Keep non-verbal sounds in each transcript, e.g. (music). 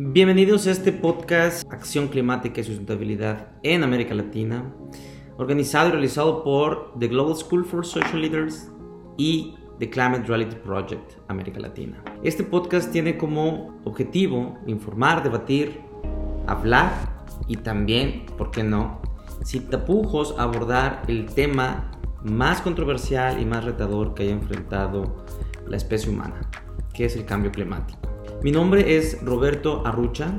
Bienvenidos a este podcast Acción Climática y Sustentabilidad en América Latina, organizado y realizado por The Global School for Social Leaders y The Climate Reality Project América Latina. Este podcast tiene como objetivo informar, debatir, hablar y también, ¿por qué no?, sin tapujos abordar el tema más controversial y más retador que haya enfrentado la especie humana, que es el cambio climático. Mi nombre es Roberto Arrucha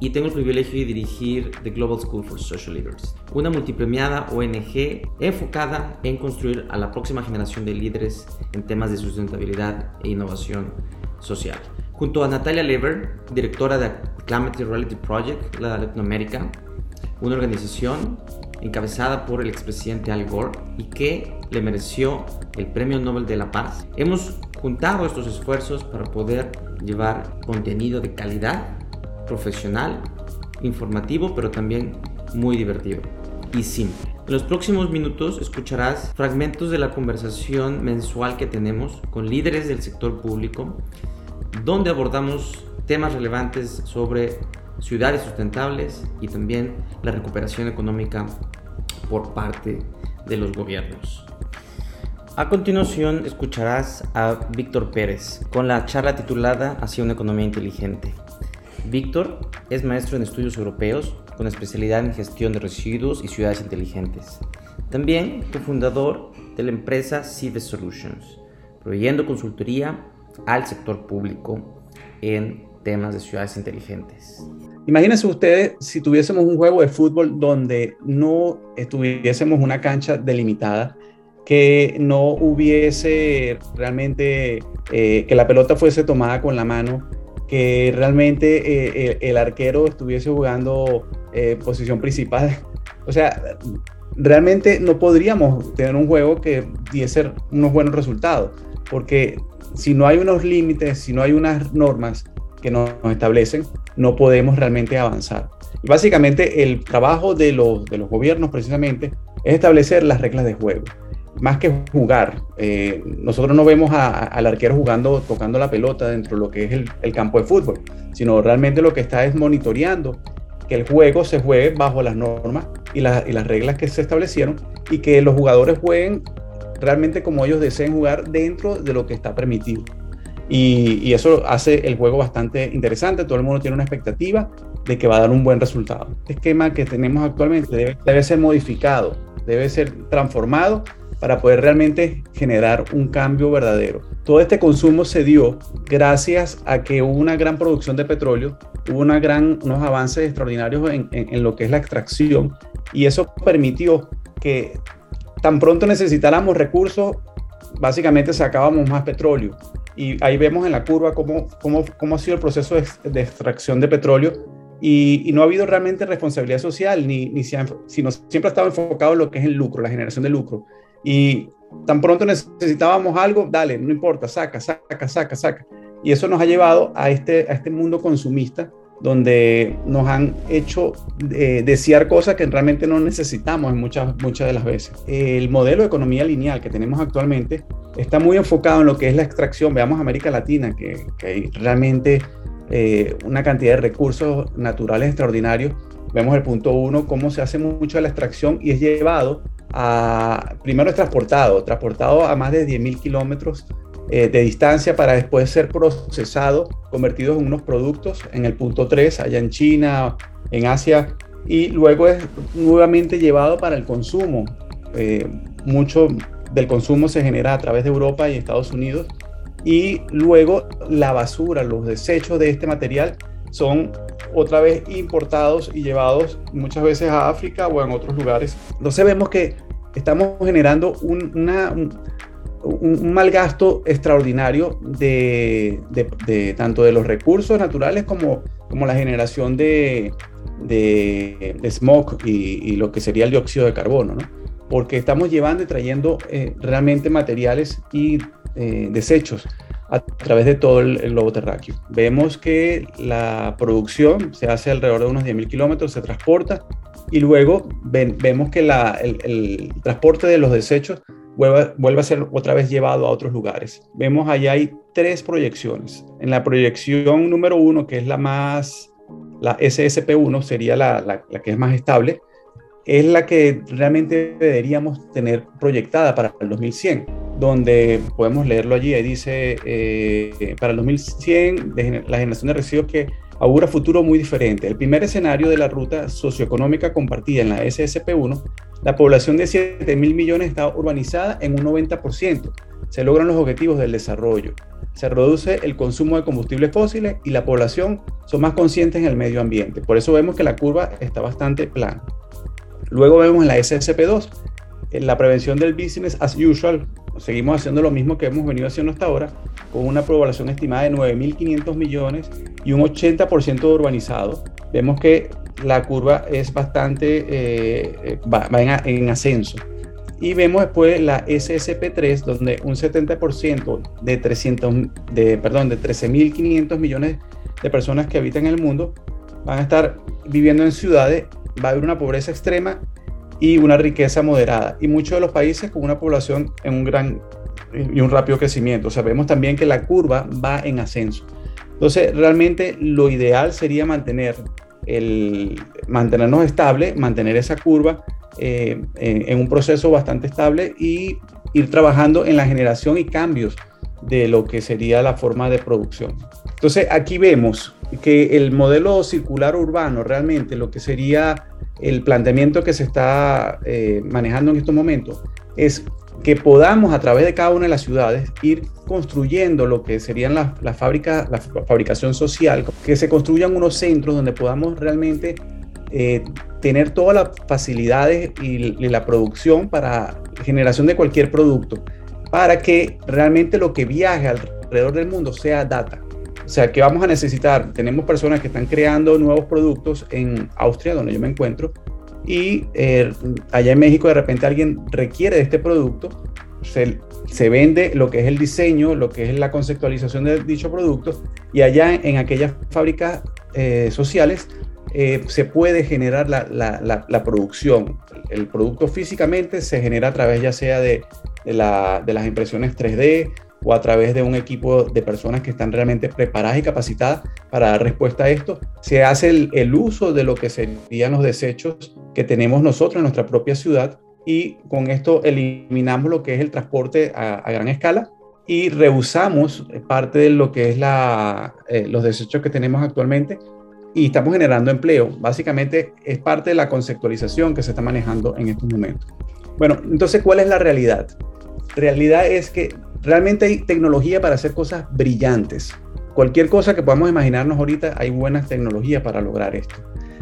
y tengo el privilegio de dirigir The Global School for Social Leaders, una multipremiada ONG enfocada en construir a la próxima generación de líderes en temas de sustentabilidad e innovación social. Junto a Natalia Lever, directora de Climate Reality Project, la Latinoamérica, una organización encabezada por el expresidente Al Gore y que le mereció el Premio Nobel de la Paz. Hemos juntado estos esfuerzos para poder llevar contenido de calidad, profesional, informativo, pero también muy divertido y simple. En los próximos minutos escucharás fragmentos de la conversación mensual que tenemos con líderes del sector público, donde abordamos temas relevantes sobre ciudades sustentables y también la recuperación económica por parte de los gobiernos. A continuación escucharás a Víctor Pérez con la charla titulada Hacia una economía inteligente. Víctor es maestro en estudios europeos con especialidad en gestión de residuos y ciudades inteligentes. También cofundador de la empresa Cive Solutions, proveyendo consultoría al sector público en temas de ciudades inteligentes. Imagínense ustedes si tuviésemos un juego de fútbol donde no tuviésemos una cancha delimitada que no hubiese realmente, eh, que la pelota fuese tomada con la mano, que realmente eh, el, arquero estuviese jugando eh, posición principal. O sea, realmente no podríamos tener un juego que diese unos buenos resultados, porque si no hay unos límites, si no hay unas normas que nos establecen, no podemos realmente avanzar. Y básicamente el trabajo de los, de los gobiernos precisamente es establecer las reglas de juego más que jugar, eh, nosotros no vemos al arquero jugando, tocando la pelota dentro de lo que es el, campo de fútbol, sino realmente lo que está es monitoreando que el juego se juegue bajo las normas y, las reglas que se establecieron y que los jugadores jueguen realmente como ellos deseen jugar dentro de lo que está permitido. Y, eso hace el juego bastante interesante, todo el mundo tiene una expectativa de que va a dar un buen resultado. Este esquema que tenemos actualmente debe ser modificado, debe ser transformado para poder realmente generar un cambio verdadero. Todo este consumo se dio gracias a que hubo una gran producción de petróleo, hubo unos avances extraordinarios en, en, lo que es la extracción y eso permitió que tan pronto necesitáramos recursos, básicamente sacábamos más petróleo. Y ahí vemos en la curva cómo, cómo, cómo ha sido el proceso de, extracción de petróleo y, y, no ha habido realmente responsabilidad social, ni, ni sino siempre ha estado enfocado en lo que es el lucro, la generación de lucro. Y tan pronto necesitábamos algo, dale, no importa, saca, saca, saca, saca. Y eso nos ha llevado a este, a este mundo consumista donde nos han hecho eh, desear cosas que realmente no necesitamos en muchas, muchas de las veces. El modelo de economía lineal que tenemos actualmente está muy enfocado en lo que es la extracción. Veamos América Latina, que, que realmente eh, una cantidad de recursos naturales extraordinarios. Vemos el punto uno, cómo se hace mucho la extracción y es llevado primero es transportado, transportado a más de 10.000 kilómetros eh, de distancia para después ser procesado, convertido en unos productos en el punto 3, allá en China, en Asia, y luego es nuevamente llevado para el consumo. Eh, mucho del consumo se genera a través de Europa y Estados Unidos, y luego la basura, los desechos de este material son otra vez importados y llevados muchas veces a África o en otros lugares. Entonces vemos que estamos generando un, una, un, mal gasto extraordinario de, de, tanto de los recursos naturales como, como la generación de, de, smog y, lo que sería el dióxido de carbono, ¿no? porque estamos llevando y trayendo eh, realmente materiales y eh, desechos a través de todo el, globo terráqueo. Vemos que la producción se hace alrededor de unos 10.000 kilómetros, se transporta y luego vemos que el, transporte de los desechos vuelva, a ser otra vez llevado a otros lugares. Vemos allá hay tres proyecciones. En la proyección número uno, que es la más, la SSP1, sería la, la, que es más estable, es la que realmente deberíamos tener proyectada para el 2100, donde podemos leerlo allí, ahí dice, eh, para el 2100, la generación de residuos que augura futuro muy diferente. El primer escenario de la ruta socioeconómica compartida en la SSP1 la población de 7 mil millones está urbanizada en un 90%. Se logran los objetivos del desarrollo. Se reduce el consumo de combustibles fósiles y la población son más conscientes en el medio ambiente. Por eso vemos que la curva está bastante plana. Luego vemos en la SSP2, en la prevención del business as usual. Seguimos haciendo lo mismo que hemos venido haciendo hasta ahora, con una población estimada de 9.500 millones y un 80% urbanizado. Vemos que la curva es bastante, eh, va, en, ascenso. Y vemos después la SSP3, donde un 70% de, 300, de, perdón, de 13.500 millones de personas que habitan en el mundo van a estar viviendo en ciudades, va a haber una pobreza extrema y una riqueza moderada. Y muchos de los países con una población en un gran y un rápido crecimiento. Vemos también que la curva va en ascenso. Entonces, realmente lo ideal sería mantener el mantenernos estable, mantener esa curva eh, en, un proceso bastante estable y ir trabajando en la generación y cambios de lo que sería la forma de producción. Entonces aquí vemos que el modelo circular urbano realmente lo que sería el planteamiento que se está eh, manejando en estos momentos es que podamos a través de cada una de las ciudades ir construyendo lo que serían las fábricas, la fabricación social, que se construyan unos centros donde podamos realmente eh, tener todas las facilidades y, la producción para generación de cualquier producto, para que realmente lo que viaje alrededor del mundo sea data. O sea, que vamos a necesitar, tenemos personas que están creando nuevos productos en Austria, donde yo me encuentro, y eh, allá en México de repente alguien requiere de este producto, se, se, vende lo que es el diseño, lo que es la conceptualización de dicho producto, y allá en, aquellas fábricas eh, sociales eh, se puede generar la, la, la, producción. El producto físicamente se genera a través ya sea de, de, de las impresiones 3D, o a través de un equipo de personas que están realmente preparadas y capacitadas para dar respuesta a esto, se hace el, uso de lo que serían los desechos que tenemos nosotros en nuestra propia ciudad y con esto eliminamos lo que es el transporte a, gran escala y reusamos parte de lo que es la, eh, los desechos que tenemos actualmente y estamos generando empleo. Básicamente es parte de la conceptualización que se está manejando en estos momentos. Bueno, entonces, ¿cuál es la realidad? Realidad es que Realmente hay tecnología para hacer cosas brillantes. Cualquier cosa que podamos imaginarnos ahorita, hay buenas tecnologías para lograr esto.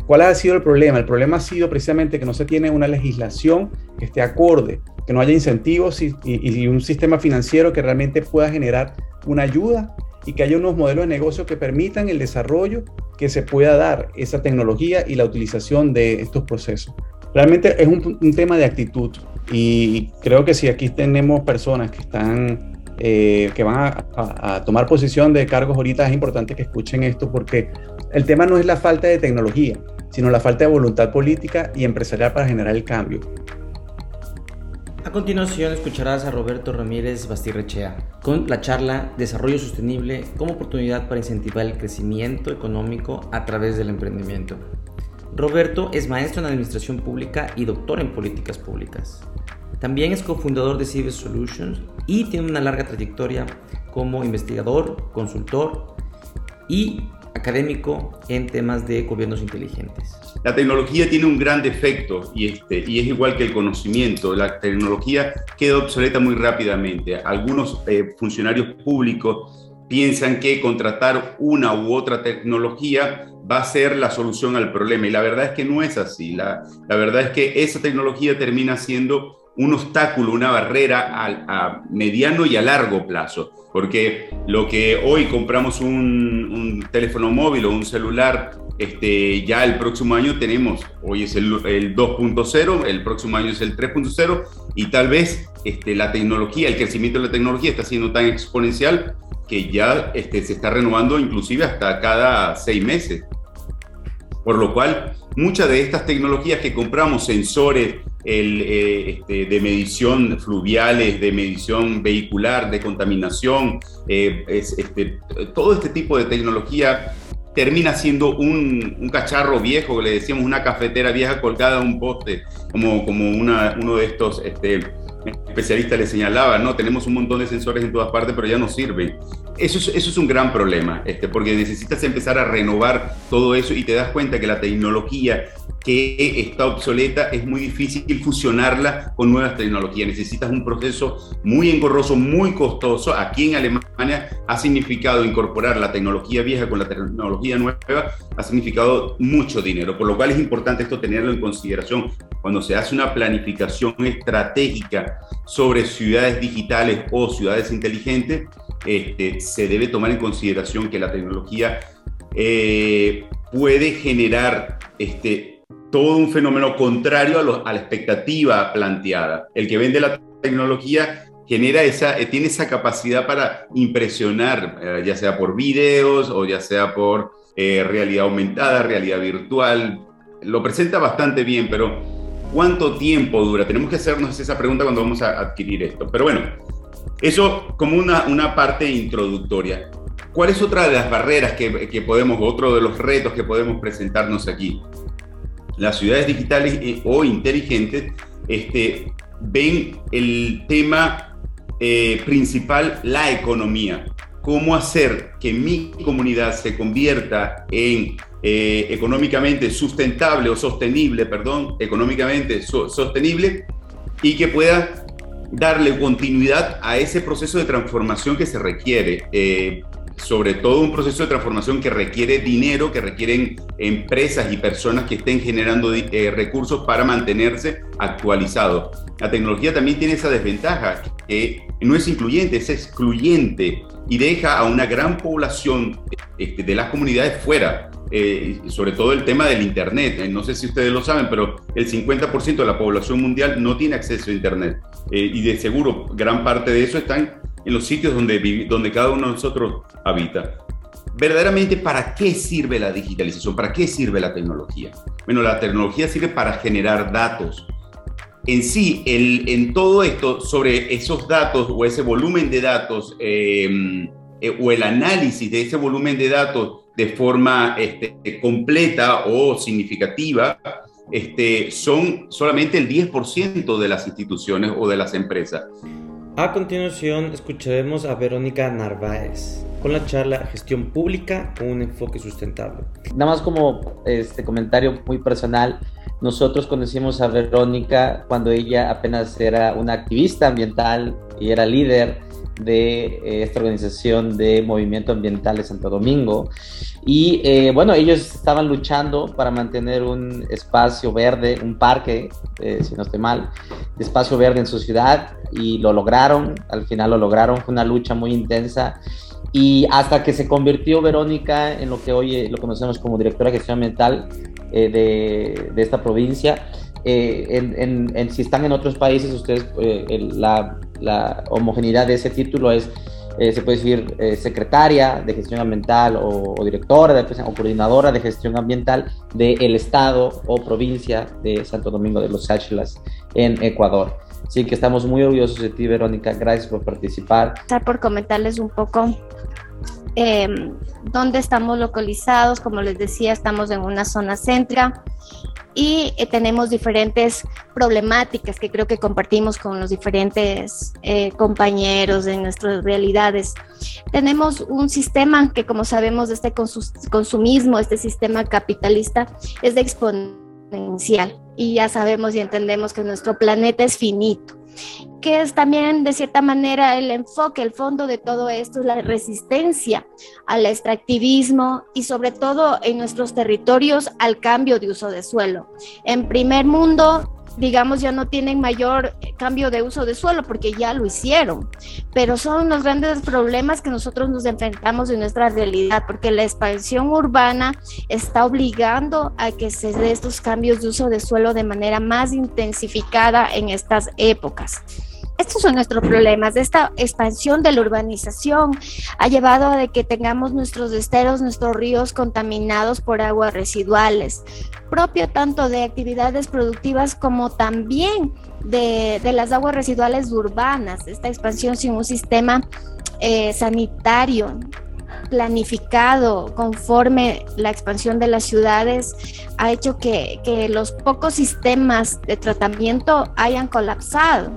¿Cuál ha sido el problema? El problema ha sido precisamente que no se tiene una legislación que esté acorde, que no haya incentivos y, un sistema financiero que realmente pueda generar una ayuda y que haya unos modelos de negocio que permitan el desarrollo que se pueda dar esa tecnología y la utilización de estos procesos. Realmente es un tema de actitud. Y creo que si aquí tenemos personas que están, eh, que van a, tomar posición de cargos ahorita, es importante que escuchen esto porque el tema no es la falta de tecnología, sino la falta de voluntad política y empresarial para generar el cambio. A continuación escucharás a Roberto Ramírez Bastirrechea con la charla Desarrollo Sostenible como oportunidad para incentivar el crecimiento económico a través del emprendimiento. Roberto es maestro en Administración Pública y doctor en Políticas Públicas. También es cofundador de Ciber Solutions y tiene una larga trayectoria como investigador, consultor y académico en temas de gobiernos inteligentes. La tecnología tiene un gran defecto y, este, es igual que el conocimiento. La tecnología queda obsoleta muy rápidamente. Algunos eh, funcionarios públicos piensan que contratar una u otra tecnología va a ser la solución al problema. Y la verdad es que no es así. La, la verdad es que esa tecnología termina siendo un obstáculo, una barrera a, mediano y a largo plazo. Porque lo que hoy compramos un, teléfono móvil o un celular, este, ya el próximo año tenemos, hoy es el, el 2.0, el próximo año es el 3.0 y tal vez este, la tecnología, el crecimiento de la tecnología está siendo tan exponencial que ya este, se está renovando inclusive hasta cada seis meses. Por lo cual, muchas de estas tecnologías que compramos, sensores eh, este, de medición fluviales, de medición vehicular, de contaminación, eh, este, todo este tipo de tecnología termina siendo un, cacharro viejo, le decíamos una cafetera vieja colgada a un poste, como, como uno de estos este, especialistas le señalaban, ¿no? Tenemos un montón de sensores en todas partes, pero ya no sirven. Eso es, eso es un gran problema, este, porque necesitas empezar a renovar todo eso y te das cuenta que la tecnología que está obsoleta, es muy difícil fusionarla con nuevas tecnologías. Necesitas un proceso muy engorroso, muy costoso. Aquí en Alemania ha significado incorporar la tecnología vieja con la tecnología nueva, ha significado mucho dinero, por lo cual es importante esto tenerlo en consideración cuando se hace una planificación estratégica sobre ciudades digitales o ciudades inteligentes. Este, se debe tomar en consideración que la tecnología eh, puede generar este, todo un fenómeno contrario a, la expectativa planteada. El que vende la tecnología genera esa, eh, tiene esa capacidad para impresionar, eh, ya sea por videos o ya sea por eh, realidad aumentada, realidad virtual. Lo presenta bastante bien, pero ¿cuánto tiempo dura? Tenemos que hacernos esa pregunta cuando vamos a adquirir esto. Pero bueno, eso como una, una parte introductoria. ¿Cuál es otra de las barreras que, que podemos, otro de los retos que podemos presentarnos aquí? las ciudades digitales o inteligentes este, ven el tema eh, principal, la economía. Cómo hacer que mi comunidad se convierta en eh, económicamente sustentable o sostenible, perdón, económicamente sostenible y que pueda darle continuidad a ese proceso de transformación que se requiere sobre todo un proceso de transformación que requiere dinero, que requieren empresas y personas que estén generando eh, recursos para mantenerse actualizados. La tecnología también tiene esa desventaja, que no es incluyente, es excluyente y deja a una gran población este, de las comunidades fuera. Eh, sobre todo el tema del Internet. Eh, no sé si ustedes lo saben, pero el 50% de la población mundial no tiene acceso a Internet. y de seguro gran parte de eso están en los sitios donde, donde cada uno de nosotros habita. Verdaderamente, ¿para qué sirve la digitalización? ¿Para qué sirve la tecnología? Bueno, la tecnología sirve para generar datos. En sí, el, en todo esto, sobre esos datos o ese volumen de datos em, eh, o el análisis de ese volumen de datos de forma este, completa o significativa, este, son solamente el 10% de las instituciones o de las empresas. A continuación escucharemos a Verónica Narváez con la charla Gestión Pública con un enfoque sustentable. Nada más como este comentario muy personal, nosotros conocimos a Verónica cuando ella apenas era una activista ambiental y era líder de eh, esta organización de movimiento ambiental de Santo Domingo. Y eh, bueno, ellos estaban luchando para mantener un espacio verde, un parque, eh, si no estoy mal, de espacio verde en su ciudad y lo lograron, al final lo lograron, fue una lucha muy intensa. Y hasta que se convirtió Verónica en lo que hoy lo conocemos como directora de gestión ambiental de, de esta provincia, en, en, si están en otros países, ustedes la, la homogeneidad de ese título es, eh, se puede decir, eh, secretaria de gestión ambiental o, directora de, o coordinadora de gestión ambiental del estado o provincia de Santo Domingo de los Áchilas en Ecuador. Así que estamos muy orgullosos de ti, Verónica. Gracias por participar. Por comentarles un poco eh, dónde estamos localizados. Como les decía, estamos en una zona centra y eh, tenemos diferentes problemáticas que creo que compartimos con los diferentes eh, compañeros en nuestras realidades. Tenemos un sistema que, como sabemos, este consumismo, este sistema capitalista es de exponencial y ya sabemos y entendemos que nuestro planeta es finito que es también de cierta manera el enfoque, el fondo de todo esto es la resistencia al extractivismo y sobre todo en nuestros territorios al cambio de uso de suelo. En primer mundo digamos, ya no tienen mayor cambio de uso de suelo porque ya lo hicieron. Pero son los grandes problemas que nosotros nos enfrentamos en nuestra realidad, porque la expansión urbana está obligando a que se dé estos cambios de uso de suelo de manera más intensificada en estas épocas. Estos son nuestros problemas. Esta expansión de la urbanización ha llevado a que tengamos nuestros esteros, nuestros ríos contaminados por aguas residuales, propio tanto de actividades productivas como también de, las aguas residuales urbanas. Esta expansión sin un sistema eh, sanitario planificado conforme la expansión de las ciudades ha hecho que los pocos sistemas de tratamiento hayan colapsado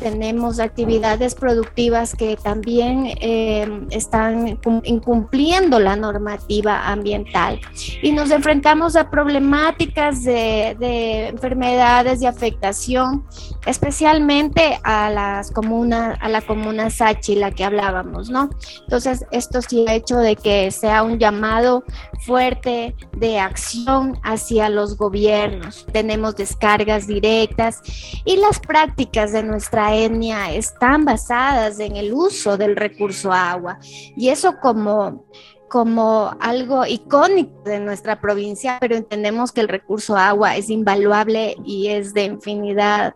tenemos actividades productivas que también eh, están incumpliendo la normativa ambiental. Y nos enfrentamos a problemáticas de, de enfermedades de afectación, especialmente a las comunas, a la comuna Sachi, la que hablábamos, ¿no? Entonces, esto sí ha hecho de que sea un llamado fuerte de acción hacia los gobiernos. Tenemos descargas directas y las prácticas de nuestra etnia están basadas en el uso del recurso agua. Y eso como, como algo icónico de nuestra provincia, pero entendemos que el recurso agua es invaluable y es de infinidad,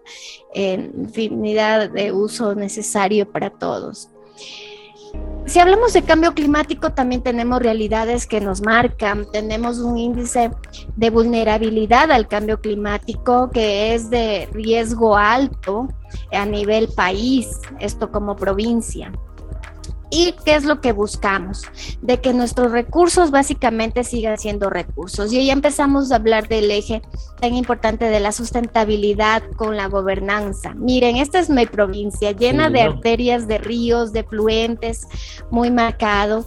infinidad de uso necesario para todos. Si hablamos de cambio climático, también tenemos realidades que nos marcan. Tenemos un índice de vulnerabilidad al cambio climático que es de riesgo alto a nivel país, esto como provincia. ¿Y qué es lo que buscamos? De que nuestros recursos básicamente sigan siendo recursos. Y ya empezamos a hablar del eje tan importante de la sustentabilidad con la gobernanza. Miren, esta es mi provincia, llena de arterias, de ríos, de fluentes, muy marcado.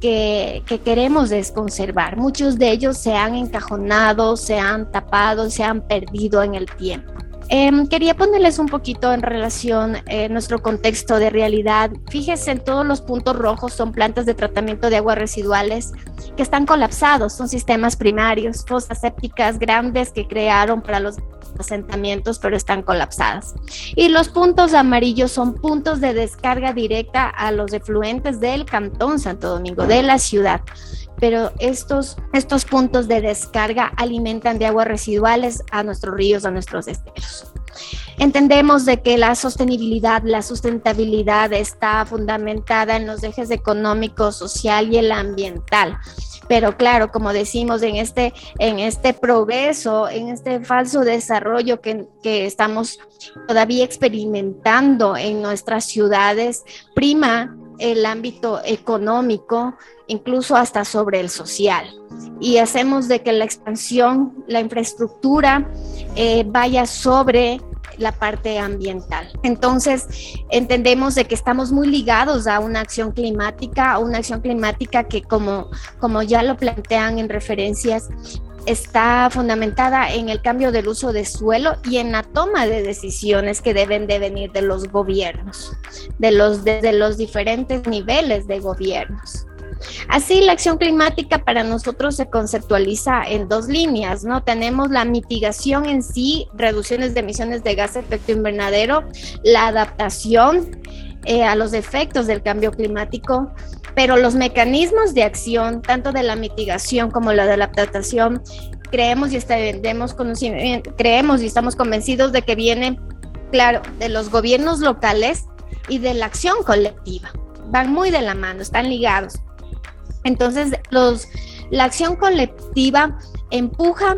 Que, que, queremos desconservar. Muchos de ellos se han encajonado, se han tapado, se han perdido en el tiempo. Em, quería ponerles un poquito en relación eh, nuestro contexto de realidad. Fíjense, en todos los puntos rojos son plantas de tratamiento de aguas residuales que están colapsados, son sistemas primarios, fosas sépticas grandes que crearon para los asentamientos, pero están colapsadas. Y los puntos amarillos son puntos de descarga directa a los efluentes del Cantón Santo Domingo, de la ciudad pero estos, estos puntos de descarga alimentan de aguas residuales a nuestros ríos, a nuestros esteros. Entendemos de que la sostenibilidad, la sustentabilidad está fundamentada en los ejes económico, social y el ambiental. Pero claro, como decimos, en este, en este progreso, en este falso desarrollo que, que estamos todavía experimentando en nuestras ciudades, prima el ámbito económico, incluso hasta sobre el social. Y hacemos de que la expansión, la infraestructura eh, vaya sobre la parte ambiental. Entonces, entendemos de que estamos muy ligados a una acción climática, a una acción climática que como, como ya lo plantean en referencias, está fundamentada en el cambio del uso de suelo y en la toma de decisiones que deben de venir de los gobiernos, de los, de, los diferentes niveles de gobiernos. Así, la acción climática para nosotros se conceptualiza en dos líneas, ¿no? Tenemos la mitigación en sí, reducciones de emisiones de gas de efecto invernadero, la adaptación eh, a los efectos del cambio climático, pero los mecanismos de acción, tanto de la mitigación como la de la adaptación, creemos y conocimiento, creemos y estamos convencidos de que viene, claro, de los gobiernos locales y de la acción colectiva. Van muy de la mano, están ligados. Entonces, los, la acción colectiva empuja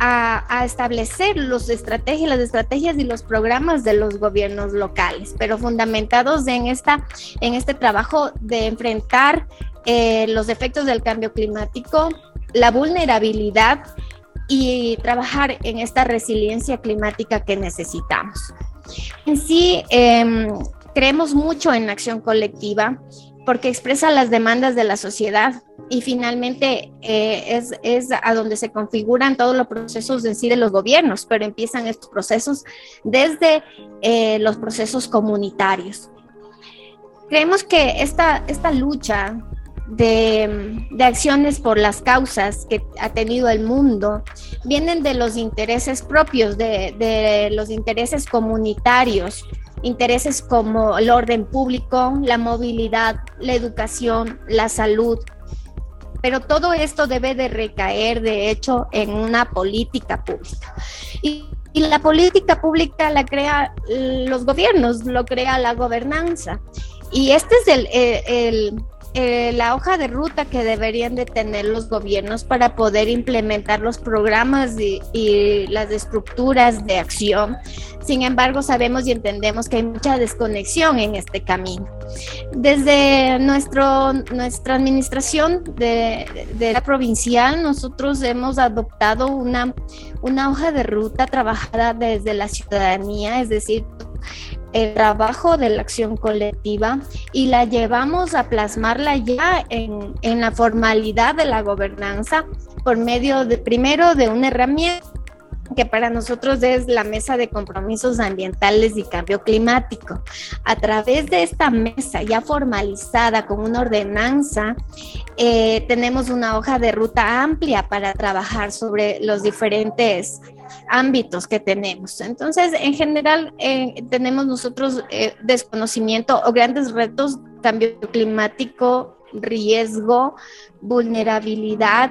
a, establecer los estrategias, las estrategias y los programas de los gobiernos locales, pero fundamentados en, esta, en este trabajo de enfrentar eh, los efectos del cambio climático, la vulnerabilidad y trabajar en esta resiliencia climática que necesitamos. En sí, em, creemos mucho en acción colectiva porque expresa las demandas de la sociedad y finalmente eh, es, a donde se configuran todos los procesos de sí de los gobiernos, pero empiezan estos procesos desde eh, los procesos comunitarios. Creemos que esta, esta lucha de, de, acciones por las causas que ha tenido el mundo vienen de los intereses propios, de, de los intereses comunitarios, intereses como el orden público, la movilidad, la educación, la salud. Pero todo esto debe de recaer, de hecho, en una política pública. Y la política pública la crea los gobiernos, lo crea la gobernanza. Y este es el, el eh, la hoja de ruta que deberían de tener los gobiernos para poder implementar los programas y, las estructuras de acción. Sin embargo, sabemos y entendemos que hay mucha desconexión en este camino. Desde nuestro, nuestra administración de, de la provincial, nosotros hemos adoptado una, una hoja de ruta trabajada desde la ciudadanía, es decir, el trabajo de la acción colectiva y la llevamos a plasmarla ya en, en la formalidad de la gobernanza por medio de primero de una herramienta que para nosotros es la mesa de compromisos ambientales y cambio climático. A través de esta mesa ya formalizada con una ordenanza, eh, tenemos una hoja de ruta amplia para trabajar sobre los diferentes ámbitos que tenemos. Entonces, en general, eh, tenemos nosotros eh, desconocimiento o grandes retos, cambio climático, riesgo, vulnerabilidad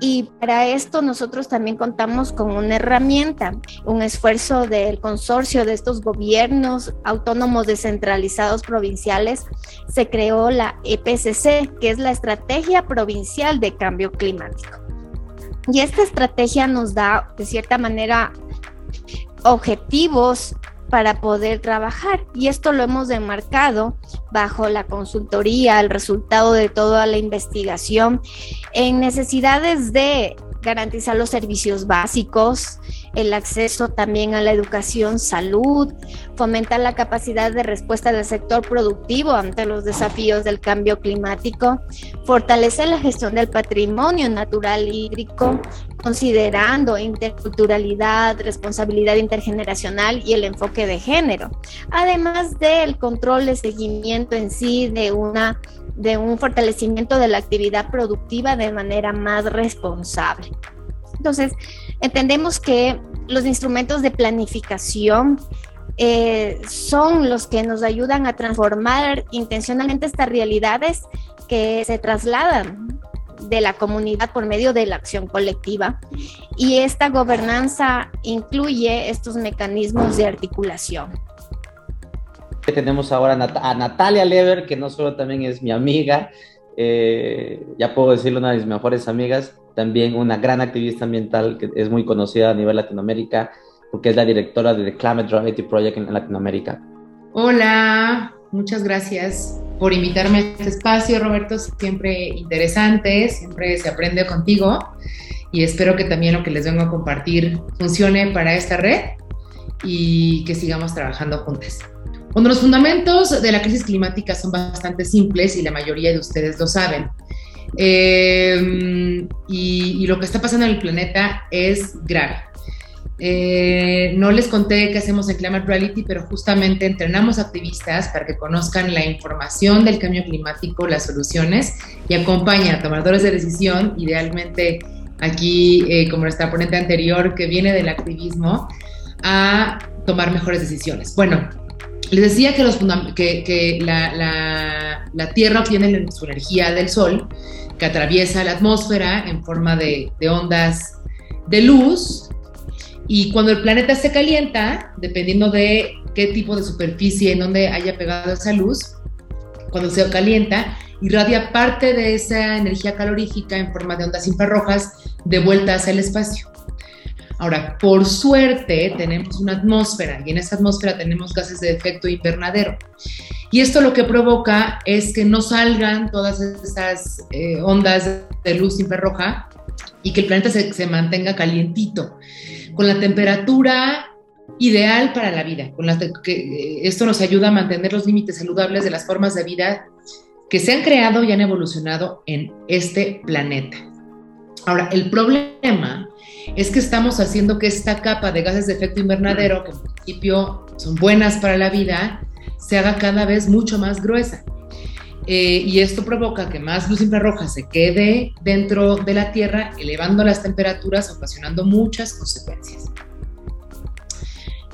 y para esto nosotros también contamos con una herramienta, un esfuerzo del consorcio de estos gobiernos autónomos descentralizados provinciales. Se creó la EPCC, que es la Estrategia Provincial de Cambio Climático. Y esta estrategia nos da, de cierta manera, objetivos para poder trabajar. Y esto lo hemos enmarcado bajo la consultoría, el resultado de toda la investigación en necesidades de garantizar los servicios básicos, el acceso también a la educación, salud, fomentar la capacidad de respuesta del sector productivo ante los desafíos del cambio climático, fortalecer la gestión del patrimonio natural hídrico, considerando interculturalidad, responsabilidad intergeneracional y el enfoque de género, además del control de seguimiento en sí de una de un fortalecimiento de la actividad productiva de manera más responsable. Entonces, entendemos que los instrumentos de planificación eh, son los que nos ayudan a transformar intencionalmente estas realidades que se trasladan de la comunidad por medio de la acción colectiva y esta gobernanza incluye estos mecanismos de articulación. Tenemos ahora a Natalia Lever, que no solo también es mi amiga, eh, ya puedo decirlo, una de mis mejores amigas, también una gran activista ambiental que es muy conocida a nivel Latinoamérica, porque es la directora de The Climate Gravity Project en Latinoamérica. Hola, muchas gracias por invitarme a este espacio, Roberto, siempre interesante, siempre se aprende contigo y espero que también lo que les vengo a compartir funcione para esta red y que sigamos trabajando juntas. Cuando los fundamentos de la crisis climática son bastante simples y la mayoría de ustedes lo saben. Eh, y, lo que está pasando en el planeta es grave. Eh, no les conté qué hacemos en Climate Reality, pero justamente entrenamos activistas para que conozcan la información del cambio climático, las soluciones y acompañan a tomadores de decisión, idealmente aquí, eh, como nuestra ponente anterior, que viene del activismo, a tomar mejores decisiones. Bueno, les decía que, la, Tierra obtiene su energía del Sol, que atraviesa la atmósfera en forma de, de ondas de luz, y cuando el planeta se calienta, dependiendo de qué tipo de superficie en donde haya pegado esa luz, cuando se calienta, irradia parte de esa energía calorífica en forma de ondas infrarrojas de vuelta hacia el espacio. Ahora, por suerte tenemos una atmósfera y en esa atmósfera tenemos gases de efecto invernadero. Y esto lo que provoca es que no salgan todas estas eh, ondas de luz infrarroja y que el planeta se, mantenga calientito, con la temperatura ideal para la vida. Con eh, esto nos ayuda a mantener los límites saludables de las formas de vida que se han creado y han evolucionado en este planeta. Ahora, el problema es que estamos haciendo que esta capa de gases de efecto invernadero, que en principio son buenas para la vida, se haga cada vez mucho más gruesa. Eh, y esto provoca que más luz infrarroja se quede dentro de la Tierra, elevando las temperaturas, ocasionando muchas consecuencias.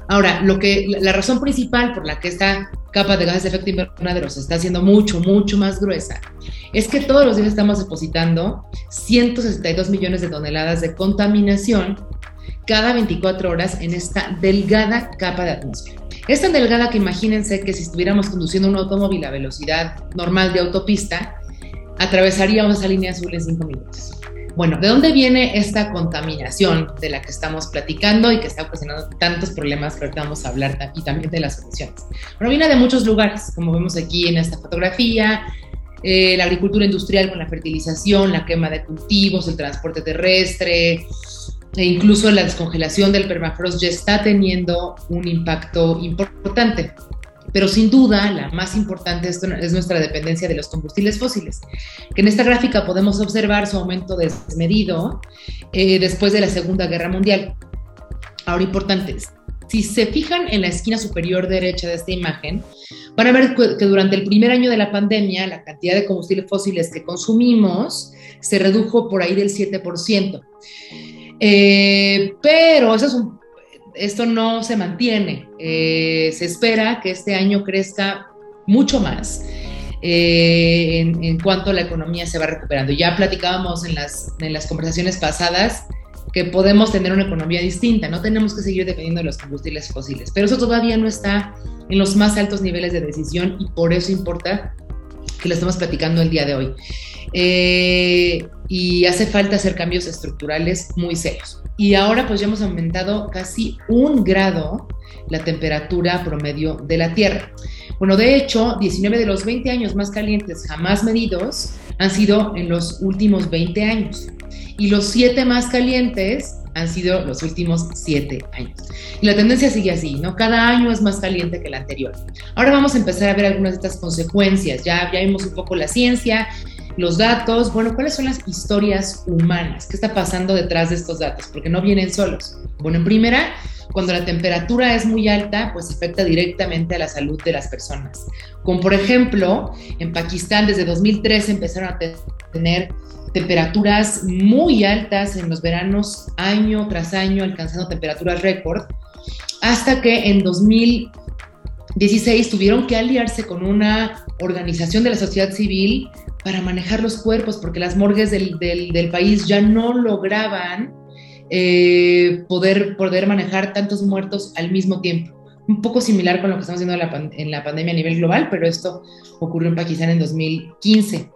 Ahora, lo que, la razón principal por la que esta capa de gases de efecto invernadero se está haciendo mucho, mucho más gruesa es que todos los días estamos depositando 162 millones de toneladas de contaminación cada 24 horas en esta delgada capa de atmósfera. Es tan delgada que imagínense que si estuviéramos conduciendo un automóvil a velocidad normal de autopista, atravesaríamos esa línea azul en 5 minutos. Bueno, ¿de dónde viene esta contaminación de la que estamos platicando y que está ocasionando tantos problemas que ahorita vamos a hablar y también de las soluciones? Bueno, viene de muchos lugares, como vemos aquí en esta fotografía, eh, la agricultura industrial con la fertilización, la quema de cultivos, el transporte terrestre, e incluso la descongelación del permafrost ya está teniendo un impacto importante. Pero sin duda, la más importante es nuestra dependencia de los combustibles fósiles, que en esta gráfica podemos observar su aumento desmedido eh, después de la Segunda Guerra Mundial. Ahora, importante, si se fijan en la esquina superior derecha de esta imagen, van a ver que durante el primer año de la pandemia, la cantidad de combustibles fósiles que consumimos se redujo por ahí del 7%. Eh, pero eso es un, esto no se mantiene. Eh, se espera que este año crezca mucho más eh, en, cuanto la economía se va recuperando. Ya platicábamos en las, en las conversaciones pasadas que podemos tener una economía distinta, no tenemos que seguir dependiendo de los combustibles fósiles, pero eso todavía no está en los más altos niveles de decisión y por eso importa que lo estemos platicando el día de hoy. Eh, y hace falta hacer cambios estructurales muy serios. Y ahora pues ya hemos aumentado casi un grado la temperatura promedio de la Tierra. Bueno, de hecho, 19 de los 20 años más calientes jamás medidos han sido en los últimos 20 años. Y los 7 más calientes han sido los últimos 7 años. Y la tendencia sigue así, ¿no? Cada año es más caliente que el anterior. Ahora vamos a empezar a ver algunas de estas consecuencias. Ya, ya vimos un poco la ciencia, los datos, bueno, ¿cuáles son las historias humanas? ¿Qué está pasando detrás de estos datos? Porque no vienen solos. Bueno, en primera, cuando la temperatura es muy alta, pues afecta directamente a la salud de las personas. Como por ejemplo, en Pakistán desde 2013 empezaron a tener temperaturas muy altas en los veranos año tras año, alcanzando temperaturas récord, hasta que en 2016 tuvieron que aliarse con una organización de la sociedad civil para manejar los cuerpos, porque las morgues del, del, país ya no lograban eh, poder, poder manejar tantos muertos al mismo tiempo. Un poco similar con lo que estamos haciendo en la, en la pandemia a nivel global, pero esto ocurrió en Pakistán en 2015.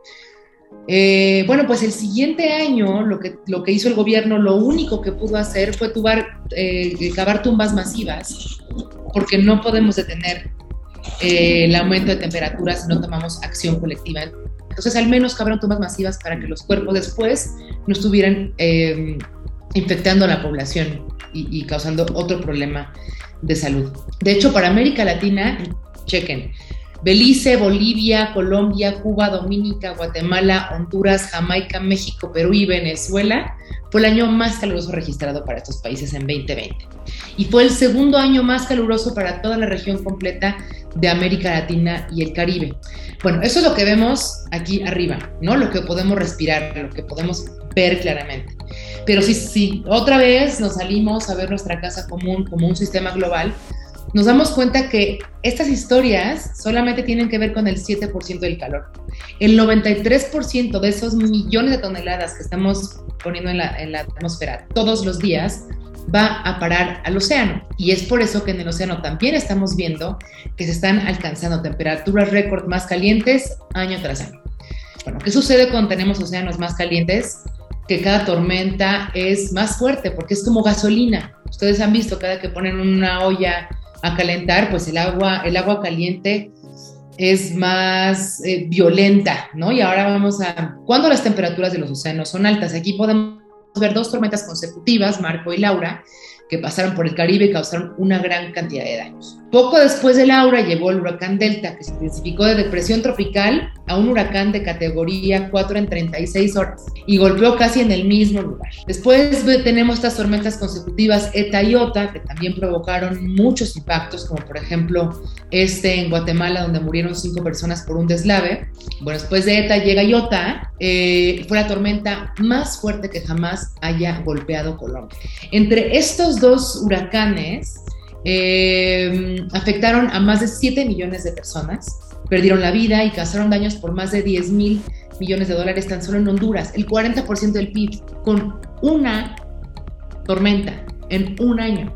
Eh, bueno, pues el siguiente año lo que, lo que hizo el gobierno, lo único que pudo hacer fue tubar, eh, cavar tumbas masivas, porque no podemos detener el aumento de temperaturas si no tomamos acción colectiva. Entonces, al menos cabrón tumbas masivas para que los cuerpos después no estuvieran eh, infectando a la población y, causando otro problema de salud. De hecho, para América Latina, chequen, Belice, Bolivia, Colombia, Cuba, Dominica, Guatemala, Honduras, Jamaica, México, Perú y Venezuela fue el año más caluroso registrado para estos países en 2020. Y fue el segundo año más caluroso para toda la región completa de América Latina y el Caribe. Bueno, eso es lo que vemos aquí arriba, ¿no? Lo que podemos respirar, lo que podemos ver claramente. Pero si, si otra vez nos salimos a ver nuestra casa común como un sistema global, nos damos cuenta que estas historias solamente tienen que ver con el 7% del calor. El 93% de esos millones de toneladas que estamos poniendo en la, en la atmósfera todos los días va a parar al océano. Y es por eso que en el océano también estamos viendo que se están alcanzando temperaturas récord más calientes año tras año. Bueno, ¿qué sucede cuando tenemos océanos más calientes? Que cada tormenta es más fuerte porque es como gasolina. Ustedes han visto cada que ponen una olla a calentar, pues el agua, el agua caliente es más eh, violenta, ¿no? Y ahora vamos a, cuando las temperaturas de los océanos son altas, aquí podemos ver dos tormentas consecutivas, Marco y Laura, que pasaron por el Caribe y causaron una gran cantidad de daños. Poco después de Laura llegó el huracán Delta, que se intensificó de depresión tropical a un huracán de categoría 4 en 36 horas y golpeó casi en el mismo lugar. Después tenemos estas tormentas consecutivas ETA y OTA, que también provocaron muchos impactos, como por ejemplo este en Guatemala, donde murieron cinco personas por un deslave. Bueno, después de ETA llega IOTA, eh, fue la tormenta más fuerte que jamás haya golpeado Colombia. Entre estos dos huracanes, eh, afectaron a más de 7 millones de personas, perdieron la vida y causaron daños por más de 10 mil millones de dólares tan solo en Honduras, el 40% del PIB, con una tormenta en un año.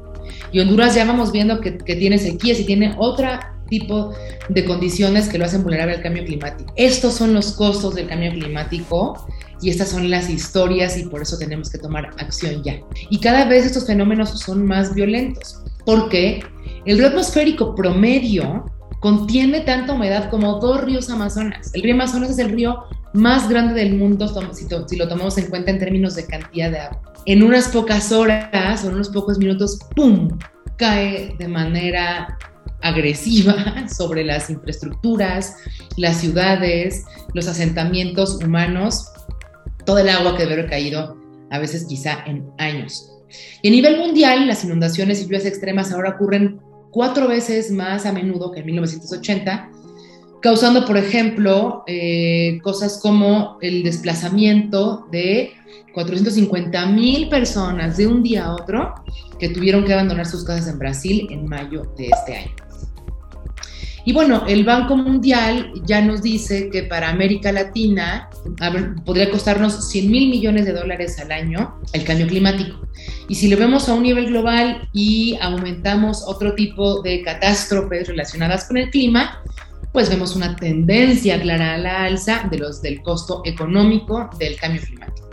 Y Honduras ya vamos viendo que, que tiene sequías y tiene otro tipo de condiciones que lo hacen vulnerable al cambio climático. Estos son los costos del cambio climático y estas son las historias y por eso tenemos que tomar acción ya. Y cada vez estos fenómenos son más violentos porque el río atmosférico promedio contiene tanta humedad como dos ríos Amazonas. El río Amazonas es el río más grande del mundo si, lo tomamos en cuenta en términos de cantidad de agua. En unas pocas horas o en unos pocos minutos, ¡pum!, cae de manera agresiva (laughs) sobre las infraestructuras, las ciudades, los asentamientos humanos, todo el agua que debe haber caído a veces quizá en años. Y a nivel mundial, las inundaciones y lluvias extremas ahora ocurren cuatro veces más a menudo que en 1980, causando, por ejemplo, eh, cosas como el desplazamiento de 450 mil personas de un día a otro que tuvieron que abandonar sus casas en Brasil en mayo de este año. Y bueno, el Banco Mundial ya nos dice que para América Latina podría costarnos 100 mil millones de dólares al año el cambio climático. Y si lo vemos a un nivel global y aumentamos otro tipo de catástrofes relacionadas con el clima, pues vemos una tendencia clara a la alza de los, del costo económico del cambio climático.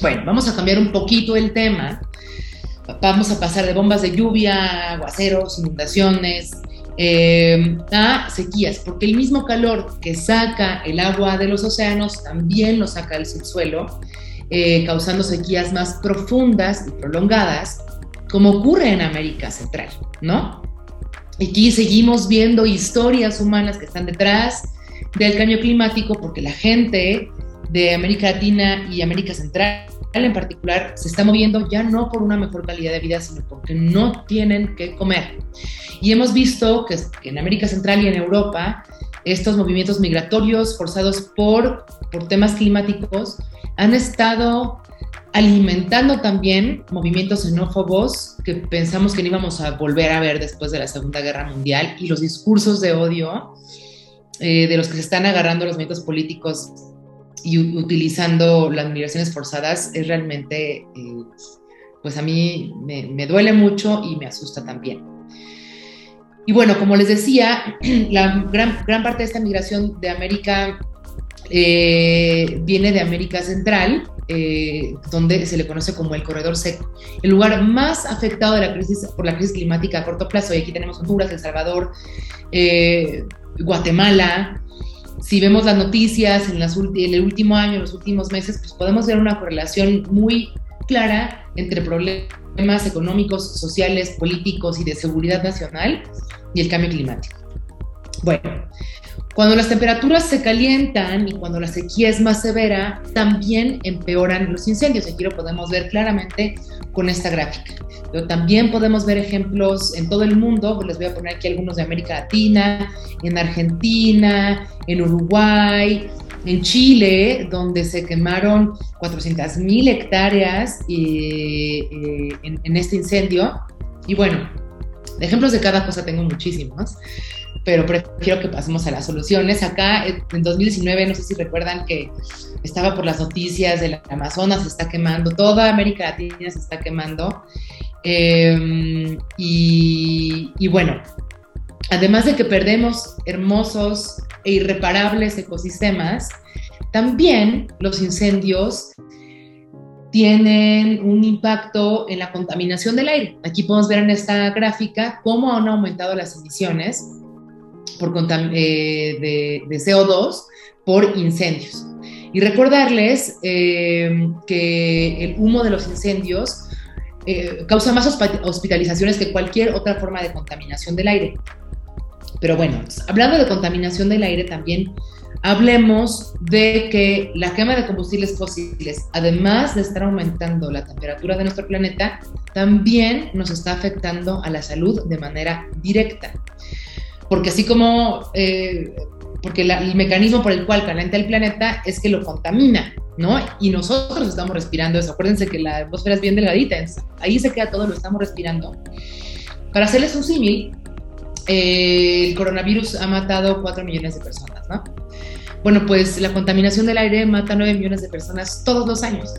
Bueno, vamos a cambiar un poquito el tema. Vamos a pasar de bombas de lluvia, aguaceros, inundaciones, eh, a sequías, porque el mismo calor que saca el agua de los océanos también lo saca del subsuelo, eh, causando sequías más profundas y prolongadas, como ocurre en América Central, ¿no? Aquí seguimos viendo historias humanas que están detrás del cambio climático porque la gente de América Latina y América Central en particular se está moviendo ya no por una mejor calidad de vida, sino porque no tienen que comer. Y hemos visto que, en América Central y en Europa estos movimientos migratorios forzados por, por temas climáticos han estado alimentando también movimientos xenófobos que pensamos que no íbamos a volver a ver después de la Segunda Guerra Mundial y los discursos de odio eh, de los que se están agarrando los movimientos políticos y utilizando las migraciones forzadas es realmente, eh, pues a mí me, duele mucho y me asusta también. Y bueno, como les decía, (clears throat) la gran, gran parte de esta migración de América eh, viene de América Central, eh, donde se le conoce como el corredor seco. El lugar más afectado de la crisis, por la crisis climática a corto plazo, y aquí tenemos Honduras, El Salvador, Guatemala, si vemos las noticias en, el último año, en los últimos meses, pues podemos ver una correlación muy clara entre problemas económicos, sociales, políticos y de seguridad nacional y el cambio climático. Bueno, cuando las temperaturas se calientan y cuando la sequía es más severa, también empeoran los incendios. Aquí lo podemos ver claramente con esta gráfica. Pero también podemos ver ejemplos en todo el mundo, les voy a poner aquí algunos de América Latina, en Argentina, en Uruguay, en Chile, donde se quemaron 400 mil hectáreas eh, eh, en, este incendio. Y bueno, ejemplos de cada cosa tengo muchísimos pero prefiero que pasemos a las soluciones. Acá en 2019, no sé si recuerdan que estaba por las noticias de la Amazonas, se está quemando, toda América Latina se está quemando. Em, y, y bueno, además de que perdemos hermosos e irreparables ecosistemas, también los incendios tienen un impacto en la contaminación del aire. Aquí podemos ver en esta gráfica cómo han aumentado las emisiones por eh, de, CO2 por incendios. Y recordarles eh, que el humo de los incendios eh, causa más hospitalizaciones que cualquier otra forma de contaminación del aire. Pero bueno, hablando de contaminación del aire también, hablemos de que la quema de combustibles fósiles, además de estar aumentando la temperatura de nuestro planeta, también nos está afectando a la salud de manera directa porque así como, eh, porque el mecanismo por el cual calienta el planeta es que lo contamina, ¿no? Y nosotros estamos respirando eso. Acuérdense que la atmósfera es bien delgadita, ahí se queda todo, lo estamos respirando. Para hacerles un símil, eh, el coronavirus ha matado 4 millones de personas, ¿no? Bueno, pues la contaminación del aire mata 9 millones de personas todos los años.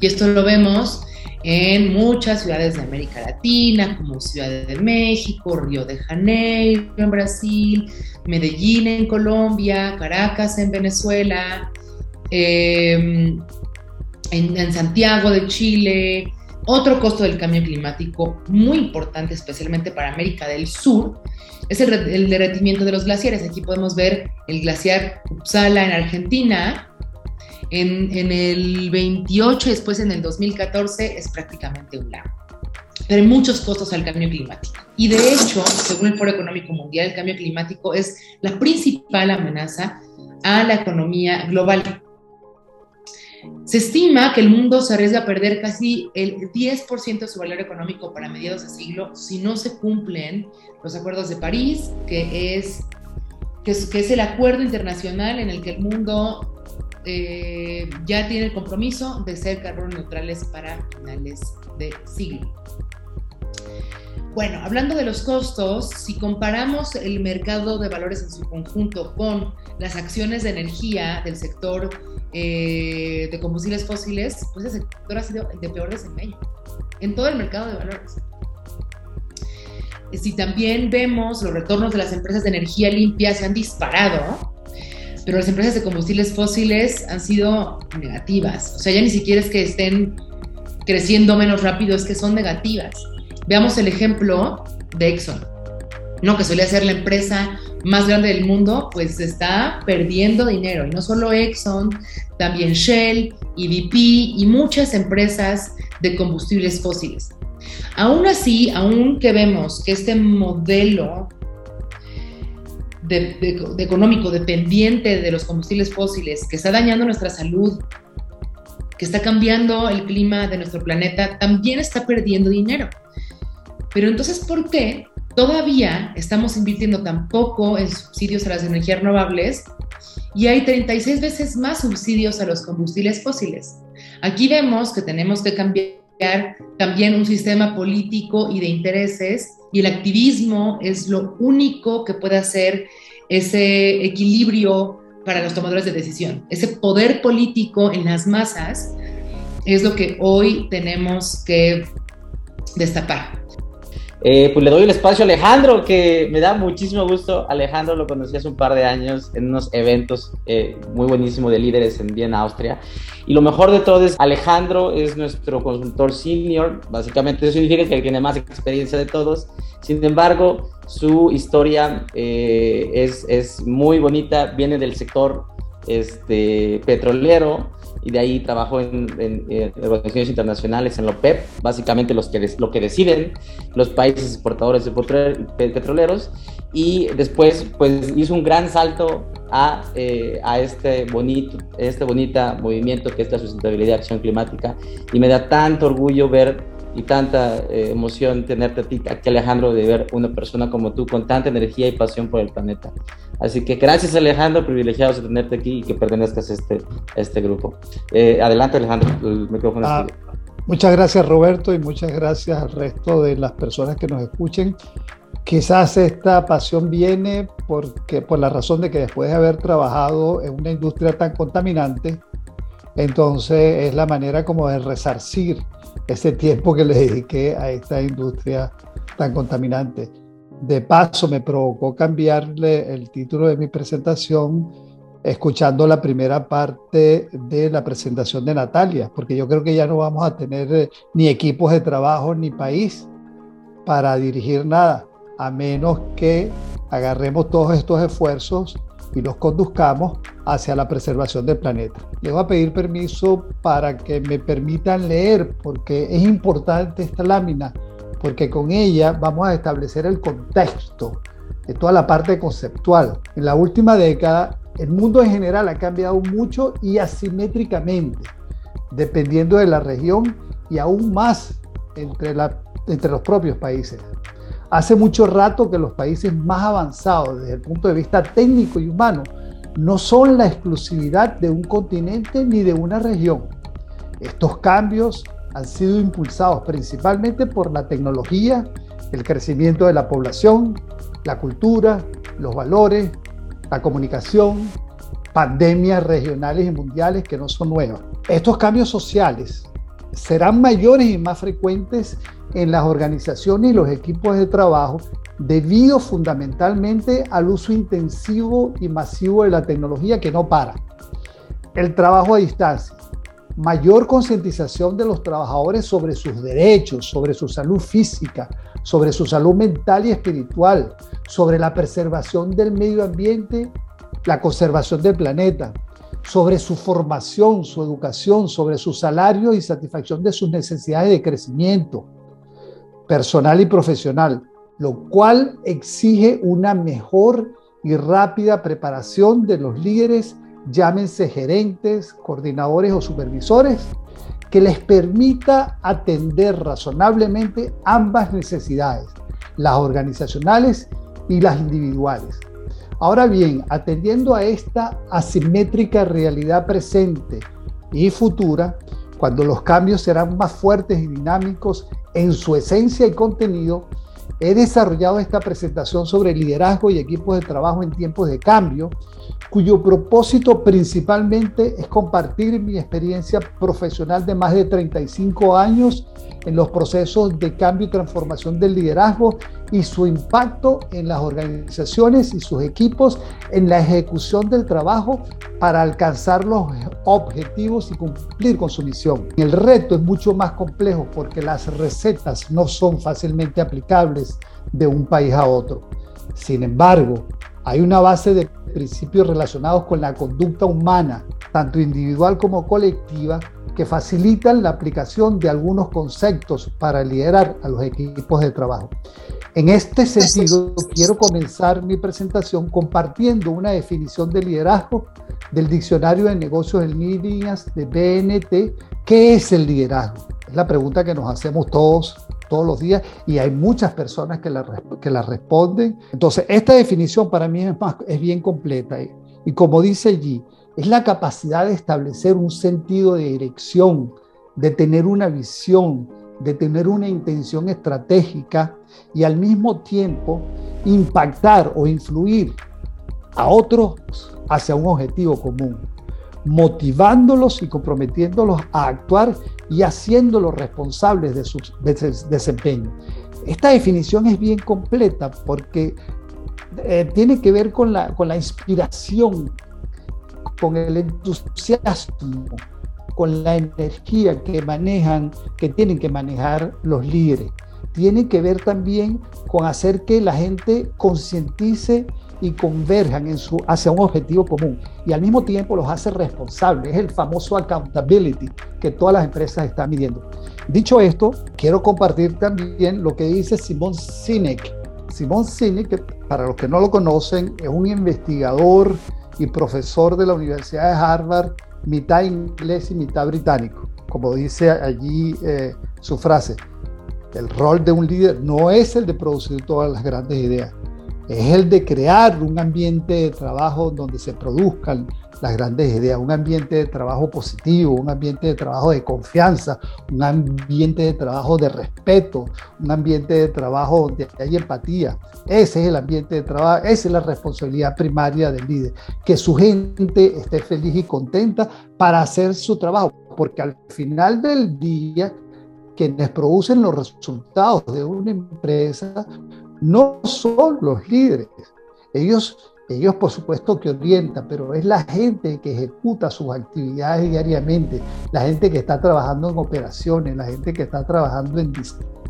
Y esto lo vemos en muchas ciudades de América Latina, como Ciudad de México, Río de Janeiro en Brasil, Medellín en Colombia, Caracas en Venezuela, em, en, Santiago de Chile. Otro costo del cambio climático muy importante, especialmente para América del Sur, es el, el derretimiento de los glaciares. Aquí podemos ver el glaciar Uppsala en Argentina, en, el 28, después en el 2014, es prácticamente un lago. Pero hay muchos costos al cambio climático. Y de hecho, según el Foro Económico Mundial, el cambio climático es la principal amenaza a la economía global. Se estima que el mundo se arriesga a perder casi el 10% de su valor económico para mediados de siglo si no se cumplen los acuerdos de París, que es, que es, que es el acuerdo internacional en el que el mundo eh, ya tiene el compromiso de ser carbono neutrales para finales de siglo. Bueno, hablando de los costos, si comparamos el mercado de valores en su conjunto con las acciones de energía del sector eh, de combustibles fósiles, pues el sector ha sido de peor desempeño en todo el mercado de valores. Si también vemos los retornos de las empresas de energía limpia se han disparado, pero las empresas de combustibles fósiles han sido negativas. O sea, ya ni siquiera es que estén creciendo menos rápido, es que son negativas. Veamos el ejemplo de Exxon, ¿no? que suele ser la empresa más grande del mundo, pues está perdiendo dinero. Y no solo Exxon, también Shell, EDP y muchas empresas de combustibles fósiles. Aún así, aún que vemos que este modelo de, económico dependiente de los combustibles fósiles que está dañando nuestra salud, que está cambiando el clima de nuestro planeta, también está perdiendo dinero. Pero entonces, ¿por qué todavía estamos invirtiendo tan poco en subsidios a las energías renovables y hay 36 veces más subsidios a los combustibles fósiles? Aquí vemos que tenemos que cambiar también un sistema político y de intereses y el activismo es lo único que puede hacer ese equilibrio para los tomadores de decisión. Ese poder político en las masas es lo que hoy tenemos que destapar. Eh, pues le doy el espacio a Alejandro, que me da muchísimo gusto. Alejandro lo conocí hace un par de años en unos eventos eh, muy buenísimos de líderes en Viena, Austria. Y lo mejor de todo es, Alejandro es nuestro consultor senior, básicamente eso significa que él tiene más experiencia de todos. Sin embargo, su historia eh, es, es muy bonita, viene del sector este, petrolero, y de ahí trabajó en, organizaciones internacionales, en la OPEP, básicamente los que, lo que deciden los países exportadores de petroleros, y después pues hizo un gran salto a, eh, a este bonito este bonita movimiento que es la sustentabilidad y acción climática, y me da tanto orgullo ver y tanta eh, emoción tenerte a ti, aquí Alejandro, de ver una persona como tú con tanta energía y pasión por el planeta. Así que gracias Alejandro, privilegiados de tenerte aquí y que pertenezcas a este, este grupo. Eh, adelante Alejandro, el micrófono es ah, tuyo. Muchas gracias Roberto y muchas gracias al resto de las personas que nos escuchen. Quizás esta pasión viene porque, por la razón de que después de haber trabajado en una industria tan contaminante, entonces es la manera como de resarcir ese tiempo que le dediqué a esta industria tan contaminante. De paso, me provocó cambiarle el título de mi presentación escuchando la primera parte de la presentación de Natalia, porque yo creo que ya no vamos a tener eh, ni equipos de trabajo ni país para dirigir nada, a menos que agarremos todos estos esfuerzos y los conduzcamos hacia la preservación del planeta. Les voy a pedir permiso para que me permitan leer, porque es importante esta lámina, porque con ella vamos a establecer el contexto de toda la parte conceptual. En la última década, el mundo en general ha cambiado mucho y asimétricamente, dependiendo de la región y aún más entre, entre los propios países. Hace mucho rato que los países más avanzados desde el punto de vista técnico y humano no son la exclusividad de un continente ni de una región. Estos cambios han sido impulsados principalmente por la tecnología, el crecimiento de la población, la cultura, los valores, la comunicación, pandemias regionales y mundiales que no son nuevas. Estos cambios sociales serán mayores y más frecuentes en las organizaciones y los equipos de trabajo debido fundamentalmente al uso intensivo y masivo de la tecnología que no para. El trabajo a distancia, mayor concientización de los trabajadores sobre sus derechos, sobre su salud física, sobre su salud mental y espiritual, sobre la preservación del medio ambiente, la conservación del planeta, sobre su formación, su educación, sobre su salario y satisfacción de sus necesidades de crecimiento personal y profesional, lo cual exige una mejor y rápida preparación de los líderes, llámense gerentes, coordinadores o supervisores, que les permita atender razonablemente ambas necesidades, las organizacionales y las individuales. Ahora bien, atendiendo a esta asimétrica realidad presente y futura, cuando los cambios serán más fuertes y dinámicos en su esencia y contenido, he desarrollado esta presentación sobre liderazgo y equipos de trabajo en tiempos de cambio, cuyo propósito principalmente es compartir mi experiencia profesional de más de 35 años en los procesos de cambio y transformación del liderazgo y su impacto en las organizaciones y sus equipos en la ejecución del trabajo para alcanzar los objetivos y cumplir con su misión. El reto es mucho más complejo porque las recetas no son fácilmente aplicables de un país a otro. Sin embargo, hay una base de principios relacionados con la conducta humana, tanto individual como colectiva, que facilitan la aplicación de algunos conceptos para liderar a los equipos de trabajo. En este sentido, quiero comenzar mi presentación compartiendo una definición de liderazgo del Diccionario de Negocios en Líneas de BNT. ¿Qué es el liderazgo? Es la pregunta que nos hacemos todos todos los días y hay muchas personas que la, que la responden. Entonces, esta definición para mí es, es bien completa y, y como dice allí, es la capacidad de establecer un sentido de dirección, de tener una visión, de tener una intención estratégica y al mismo tiempo impactar o influir a otros hacia un objetivo común, motivándolos y comprometiéndolos a actuar y haciéndolos responsables de su desempeño. Esta definición es bien completa porque eh, tiene que ver con la, con la inspiración con el entusiasmo, con la energía que manejan, que tienen que manejar los líderes. Tiene que ver también con hacer que la gente concientice y converjan en su, hacia un objetivo común y al mismo tiempo los hace responsables. Es el famoso accountability que todas las empresas están midiendo. Dicho esto, quiero compartir también lo que dice Simón Sinek. Simón Sinek, para los que no lo conocen, es un investigador y profesor de la Universidad de Harvard, mitad inglés y mitad británico. Como dice allí eh, su frase, el rol de un líder no es el de producir todas las grandes ideas, es el de crear un ambiente de trabajo donde se produzcan las grandes ideas, un ambiente de trabajo positivo, un ambiente de trabajo de confianza, un ambiente de trabajo de respeto, un ambiente de trabajo donde hay empatía. Ese es el ambiente de trabajo, esa es la responsabilidad primaria del líder, que su gente esté feliz y contenta para hacer su trabajo, porque al final del día quienes producen los resultados de una empresa no son los líderes. Ellos ellos por supuesto que orientan, pero es la gente que ejecuta sus actividades diariamente, la gente que está trabajando en operaciones, la gente que está trabajando en,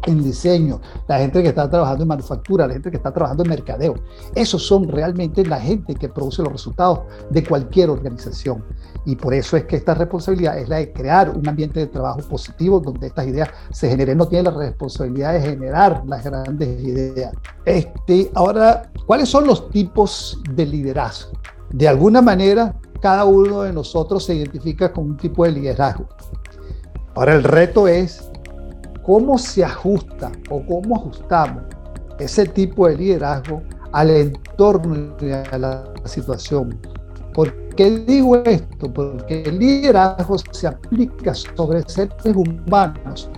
en diseño, la gente que está trabajando en manufactura, la gente que está trabajando en mercadeo. Esos son realmente la gente que produce los resultados de cualquier organización. Y por eso es que esta responsabilidad es la de crear un ambiente de trabajo positivo donde estas ideas se generen. No tiene la responsabilidad de generar las grandes ideas. Este, ahora, ¿cuáles son los tipos de liderazgo? De alguna manera, cada uno de nosotros se identifica con un tipo de liderazgo. Ahora, el reto es cómo se ajusta o cómo ajustamos ese tipo de liderazgo al entorno y a la situación. ¿Por qué digo esto? Porque el liderazgo se aplica sobre seres humanos,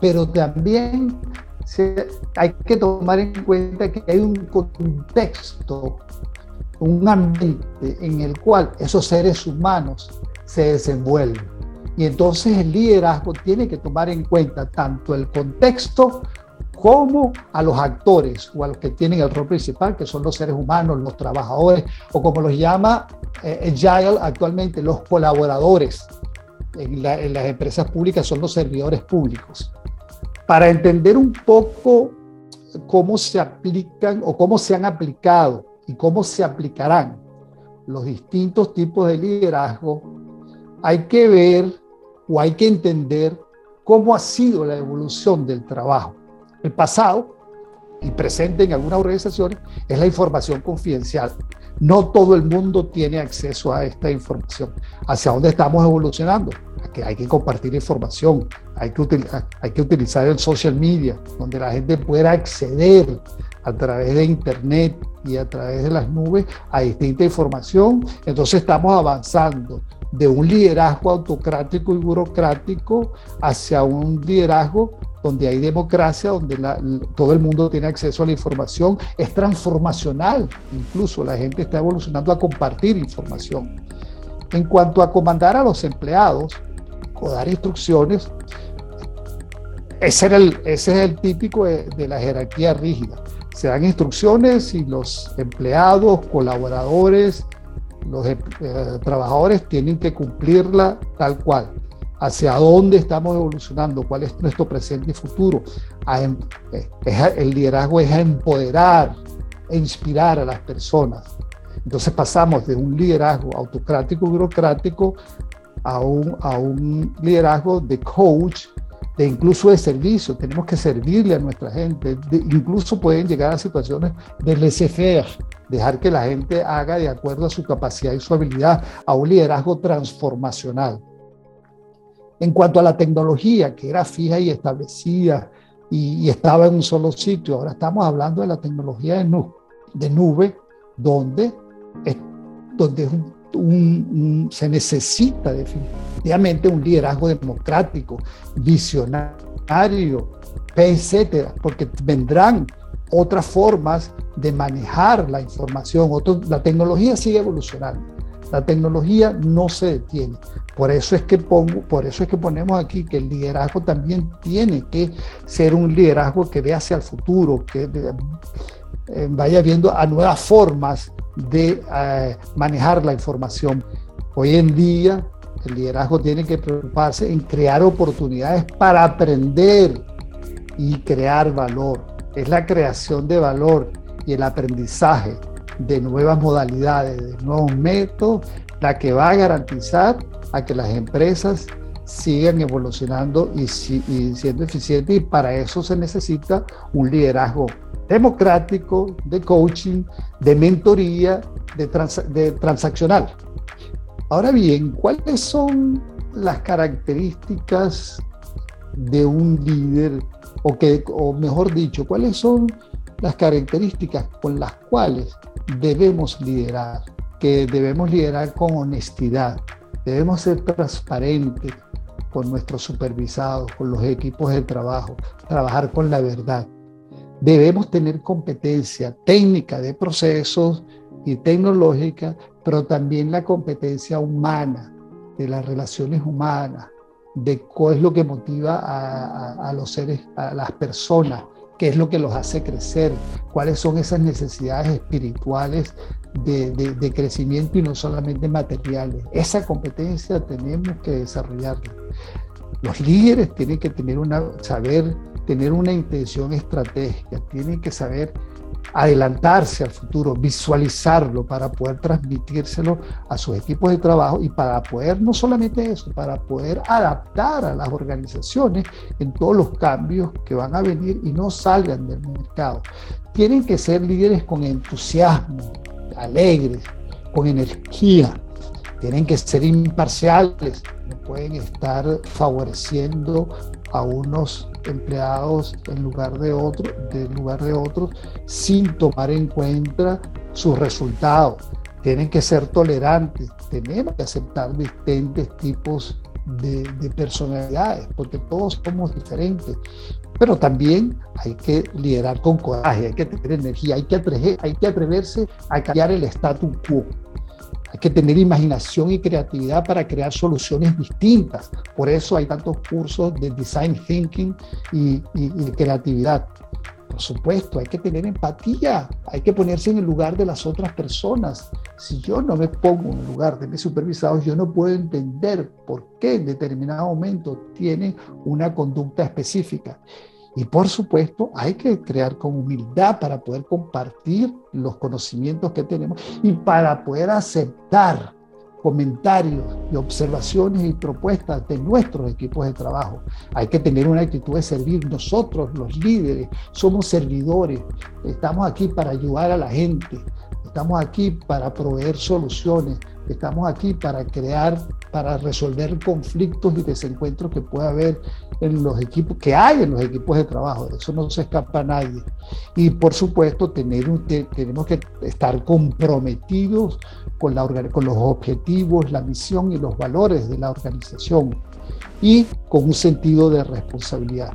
pero también hay que tomar en cuenta que hay un contexto, un ambiente en el cual esos seres humanos se desenvuelven. Y entonces el liderazgo tiene que tomar en cuenta tanto el contexto como a los actores o a los que tienen el rol principal, que son los seres humanos, los trabajadores, o como los llama eh, Agile actualmente, los colaboradores. En, en, las empresas públicas son los servidores públicos. Para entender un poco cómo se aplican o cómo se han aplicado y cómo se aplicarán los distintos tipos de liderazgo, hay que ver o hay que entender cómo ha sido la evolución del trabajo. El pasado y presente en algunas organizaciones es la información confidencial. No todo el mundo tiene acceso a esta información. ¿Hacia dónde estamos evolucionando? Que hay que compartir información, hay que, utilizar el social media, donde la gente pueda acceder a través de Internet y a través de las nubes a distinta información. Entonces estamos avanzando de un liderazgo autocrático y burocrático hacia un liderazgo donde hay democracia, donde todo el mundo tiene acceso a la información, es transformacional, incluso la gente está evolucionando a compartir información. En cuanto a comandar a los empleados o dar instrucciones, ese, es el típico de la jerarquía rígida. Se dan instrucciones y los empleados, colaboradores, los eh, trabajadores tienen que cumplirla tal cual. Hacia dónde estamos evolucionando, cuál es nuestro presente y futuro. Em, eh, el liderazgo es empoderar e inspirar a las personas. Entonces pasamos de un liderazgo autocrático, burocrático, a un, liderazgo de coach, de incluso de servicio. Tenemos que servirle a nuestra gente. incluso pueden llegar a situaciones de laissez-faire, dejar que la gente haga de acuerdo a su capacidad y su habilidad, a un liderazgo transformacional. En cuanto a la tecnología, que era fija y establecida y, estaba en un solo sitio, ahora estamos hablando de la tecnología de, nube, de nube donde, donde se necesita definitivamente un liderazgo democrático, visionario, etcétera, porque vendrán otras formas de manejar la información. la tecnología sigue evolucionando. La tecnología no se detiene. Por eso es que pongo, por eso es que ponemos aquí que el liderazgo también tiene que ser un liderazgo que vea hacia el futuro, que eh, vaya viendo a nuevas formas de eh, manejar la información. Hoy en día el liderazgo tiene que preocuparse en crear oportunidades para aprender y crear valor es la creación de valor y el aprendizaje de nuevas modalidades, de nuevos métodos, la que va a garantizar a que las empresas sigan evolucionando y, siendo eficientes y para eso se necesita un liderazgo democrático, de coaching, de mentoría, de, transaccional. Ahora bien, ¿cuáles son las características de un líder o mejor dicho, cuáles son las características con las cuales debemos liderar, que debemos liderar con honestidad, debemos ser transparentes con nuestros supervisados, con los equipos de trabajo, trabajar con la verdad. Debemos tener competencia técnica de procesos y tecnológica, pero también la competencia humana, de las relaciones humanas, de cuál es lo que motiva a, los seres, a las personas, qué es lo que los hace crecer, cuáles son esas necesidades espirituales de, crecimiento y no solamente materiales. Esa competencia tenemos que desarrollarla. Los líderes tienen que tener una, saber tener una intención estratégica, tienen que saber adelantarse al futuro, visualizarlo para poder transmitírselo a sus equipos de trabajo y para poder, no solamente eso, para poder adaptar a las organizaciones en todos los cambios que van a venir y no salgan del mercado. Tienen que ser líderes con entusiasmo, alegres, con energía, tienen que ser imparciales, no pueden estar favoreciendo a unos empleados en lugar de otros, en lugar de otros, sin tomar en cuenta sus resultados. Tienen que ser tolerantes, tenemos que aceptar distintos tipos de, personalidades, porque todos somos diferentes. Pero también hay que liderar con coraje, hay que tener energía, hay que, hay que atreverse a cambiar el status quo. Hay que tener imaginación y creatividad para crear soluciones distintas. Por eso hay tantos cursos de design thinking y, creatividad. Por supuesto, hay que tener empatía, hay que ponerse en el lugar de las otras personas. Si yo no me pongo en el lugar de mis supervisados, yo no puedo entender por qué en determinado momento tienen una conducta específica. Y por supuesto, hay que crear con humildad para poder compartir los conocimientos que tenemos y para poder aceptar comentarios y observaciones y propuestas de nuestros equipos de trabajo. Hay que tener una actitud de servir. Nosotros, los líderes, somos servidores. Estamos aquí para ayudar a la gente. Estamos aquí para proveer soluciones. Estamos aquí para crear, para resolver conflictos y desencuentros que pueda haber en los equipos, que hay en los equipos de trabajo. De eso no se escapa nadie. Y por supuesto, tener tenemos que estar comprometidos con, la, con los objetivos, la misión y los valores de la organización y con un sentido de responsabilidad.